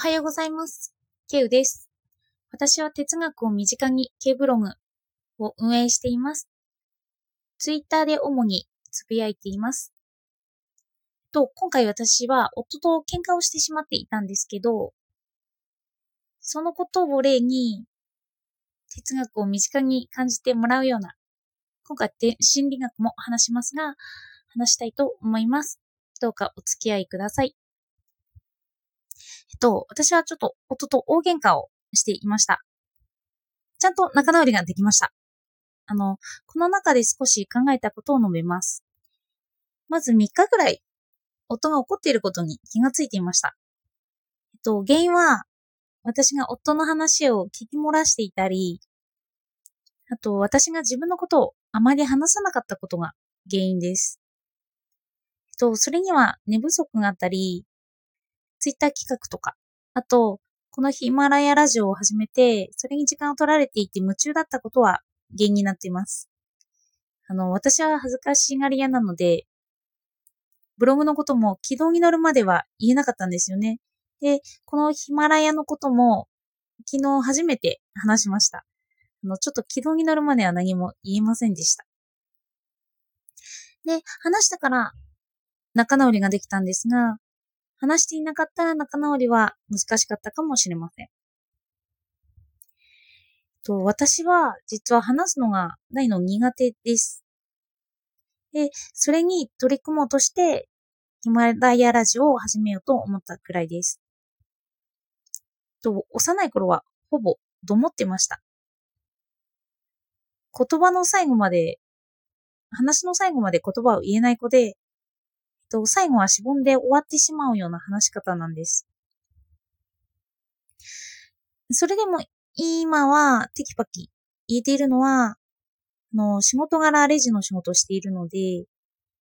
おはようございます。ケウです。私は哲学を身近にケブログを運営しています。ツイッターで主につぶやいています。と、今回私は夫と喧嘩をしてしまっていたんですけど、そのことを例に哲学を身近に感じてもらうような、今回って心理学も話しますが、話したいと思います。どうかお付き合いください。えっと、私はちょっと夫と大喧嘩をしていました。ちゃんと仲直りができました。あの、この中で少し考えたことを述べます。まず3日ぐらい、夫が怒っていることに気がついていました。えっと、原因は、私が夫の話を聞き漏らしていたり、あと、私が自分のことをあまり話さなかったことが原因です。えっと、それには寝不足があったり、ツイッター企画とか、あと、このヒマラヤラジオを始めて、それに時間を取られていて夢中だったことは原因になっています。あの、私は恥ずかしがり屋なので、ブログのことも軌道に乗るまでは言えなかったんですよね。で、このヒマラヤのことも昨日初めて話しました。あの、ちょっと軌道に乗るまでは何も言えませんでした。で、話したから仲直りができたんですが、話していなかったら仲直りは難しかったかもしれません。と私は実は話すのが大の苦手です。で、それに取り組もうとしてヒマラヤラジオを始めようと思ったくらいです。と幼い頃はほぼどもってました。言葉の最後まで、話の最後まで言葉を言えない子で、と、最後はしぼんで終わってしまうような話し方なんです。それでも今はテキパキ言えているのは、あの、仕事柄レジの仕事をしているので、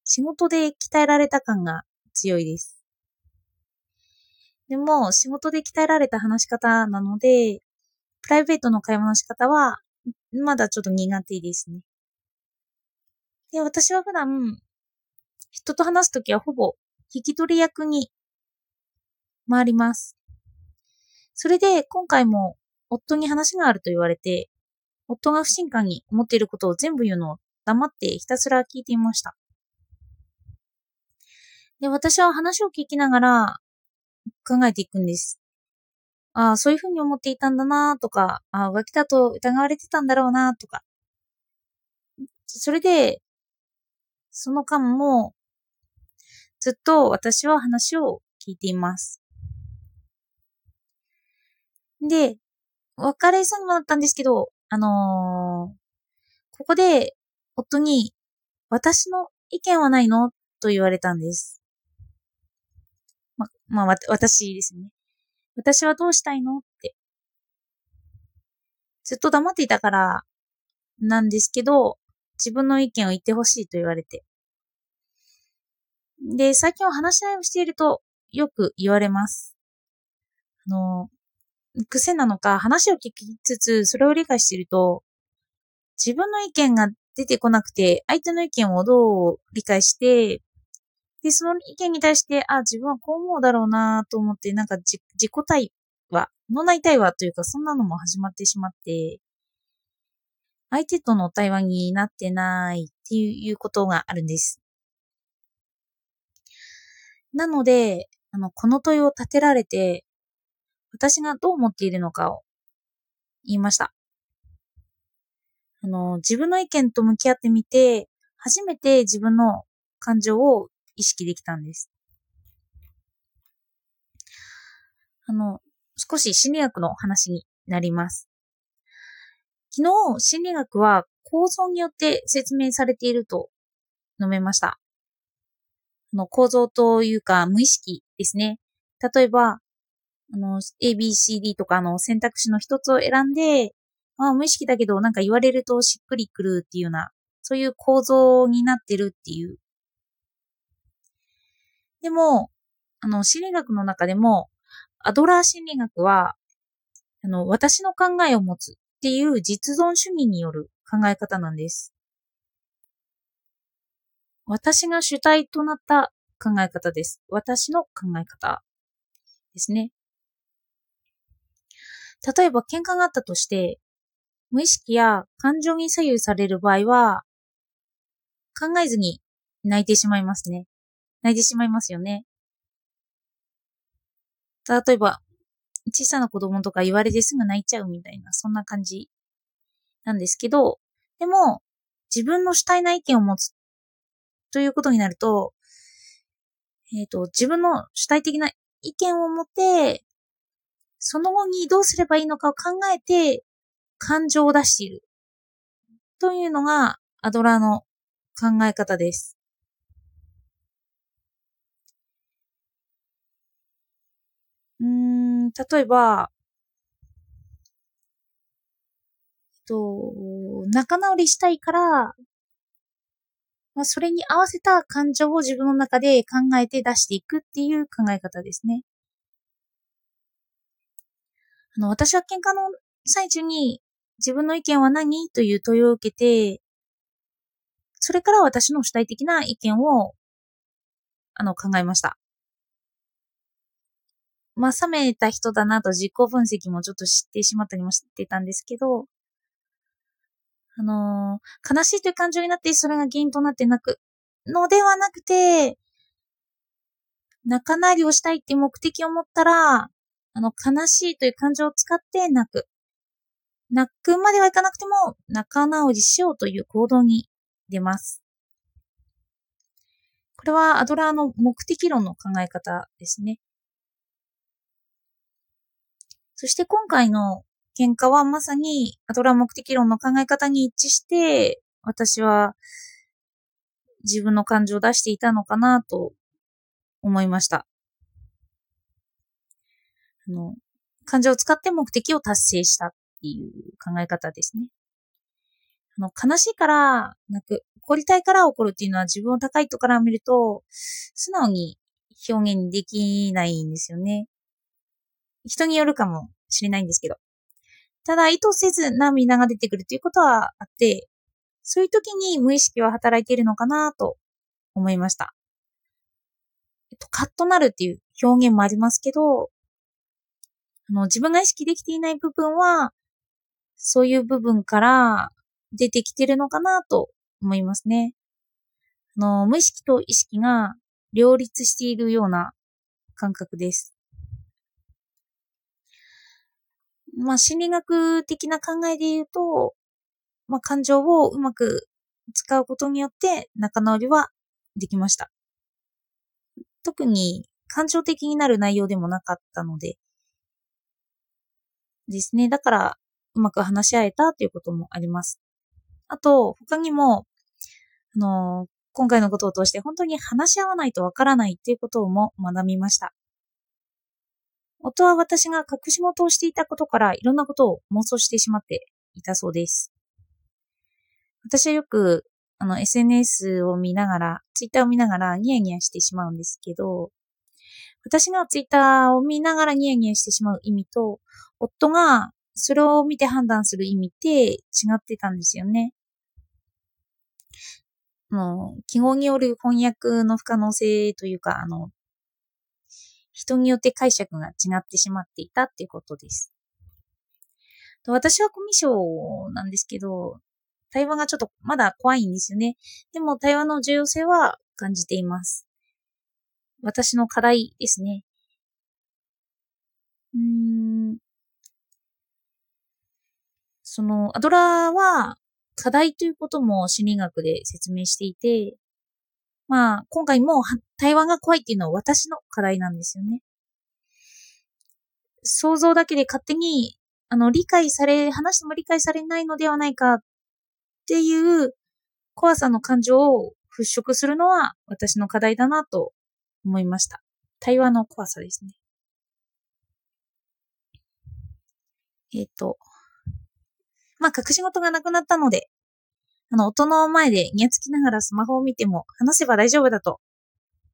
仕事で鍛えられた感が強いです。でも、仕事で鍛えられた話し方なので、プライベートの会話の仕方は、まだちょっと苦手ですね。で、私は普段、人と話すときはほぼ引き取り役に回ります。それで今回も夫に話があると言われて、夫が不信感に思っていることを全部言うのを黙ってひたすら聞いていました。で、私は話を聞きながら考えていくんです。ああ、そういうふうに思っていたんだなとか、ああ、浮気だと疑われてたんだろうなとか。それで、その間も、ずっと私は話を聞いています。で、別れそうにもなったんですけど、あのー、ここで夫に私の意見はないのと言われたんです。ま、まあ、わ、私ですね。私はどうしたいのって。ずっと黙っていたからなんですけど、自分の意見を言ってほしいと言われて。で、最近は話し合いをしているとよく言われます。あの、癖なのか話を聞きつつそれを理解していると自分の意見が出てこなくて相手の意見をどう理解してで、その意見に対して、あ、自分はこう思うだろうなと思って、なんか自己対話、脳内対話というかそんなのも始まってしまって、相手との対話になってないっていうことがあるんです。なので、あの、この問いを立てられて、私がどう思っているのかを言いました。あの、自分の意見と向き合ってみて、初めて自分の感情を意識できたんです。あの、少し心理学の話になります。昨日、心理学は構造によって説明されていると述べました。の構造というか無意識ですね。例えば、あの、A, B, C, D とかの選択肢の一つを選んで、あ無意識だけどなんか言われるとしっくりくるっていうような、そういう構造になってるっていう。でも、あの、心理学の中でも、アドラー心理学は、あの、私の考えを持つっていう実存主義による考え方なんです。私が主体となった考え方です。私の考え方ですね。例えば喧嘩があったとして、無意識や感情に左右される場合は、考えずに泣いてしまいますね。泣いてしまいますよね。例えば、小さな子供とか言われてすぐ泣いちゃうみたいな、そんな感じなんですけど、でも、自分の主体な意見を持つということになると、えっ、ー、と、自分の主体的な意見を持って、その後にどうすればいいのかを考えて、感情を出している。というのが、アドラーの考え方です。うん、例えば、と、仲直りしたいから、まあ、それに合わせた感情を自分の中で考えて出していくっていう考え方ですね。あの、私は喧嘩の最中に自分の意見は何という問いを受けて、それから私の主体的な意見を、あの、考えました。まあ、冷めた人だなと自己分析もちょっと知ってしまったりもしてたんですけど、あのー、悲しいという感情になって、それが原因となって泣くのではなくて、仲直りをしたいっていう目的を持ったら、あの、悲しいという感情を使って泣く。泣くまではいかなくても、仲直りしようという行動に出ます。これはアドラーの目的論の考え方ですね。そして今回の喧嘩はまさにアドラー目的論の考え方に一致して、私は自分の感情を出していたのかなと思いました。あの、感情を使って目的を達成したっていう考え方ですね。あの、悲しいから泣く、怒りたいから怒るっていうのは自分を高いとから見ると、素直に表現できないんですよね。人によるかもしれないんですけど。ただ、意図せず涙が出てくるということはあって、そういう時に無意識は働いているのかなと思いました。えっと、カッとなるっていう表現もありますけど、あの、自分が意識できていない部分は、そういう部分から出てきてるのかなと思いますね。あの、無意識と意識が両立しているような感覚です。まあ、心理学的な考えで言うと、まあ、感情をうまく使うことによって仲直りはできました。特に感情的になる内容でもなかったので、ですね。だから、うまく話し合えたということもあります。あと、他にも、あの今回のことを通して本当に話し合わないとわからないっていうことも学びました。夫は私が隠し事をしていたことからいろんなことを妄想してしまっていたそうです。私はよく、あの、SNS を見ながら、Twitter を見ながらニヤニヤしてしまうんですけど、私が Twitter を見ながらニヤニヤしてしまう意味と、夫がそれを見て判断する意味って違ってたんですよね。もう、記号による翻訳の不可能性というか、あの、人によって解釈が違ってしまっていたっていうことです。私はコミュ障なんですけど、対話がちょっとまだ怖いんですよね。でも対話の重要性は感じています。私の課題ですね。うーん。その、アドラーは課題ということも心理学で説明していて、まあ、今回も対話が怖いっていうのは私の課題なんですよね。想像だけで勝手に、あの、理解され、話しても理解されないのではないかっていう怖さの感情を払拭するのは私の課題だなと思いました。対話の怖さですね。えっ、ー、と、まあ、隠し事がなくなったので、あの、音の前でにやつきながらスマホを見ても話せば大丈夫だと、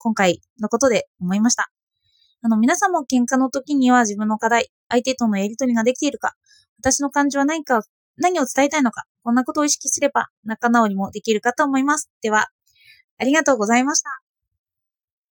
今回のことで思いました。あの、皆さんも喧嘩の時には自分の課題、相手とのやりとりができているか、私の感情は何か、何を伝えたいのか、こんなことを意識すれば仲直りもできるかと思います。では、ありがとうございました。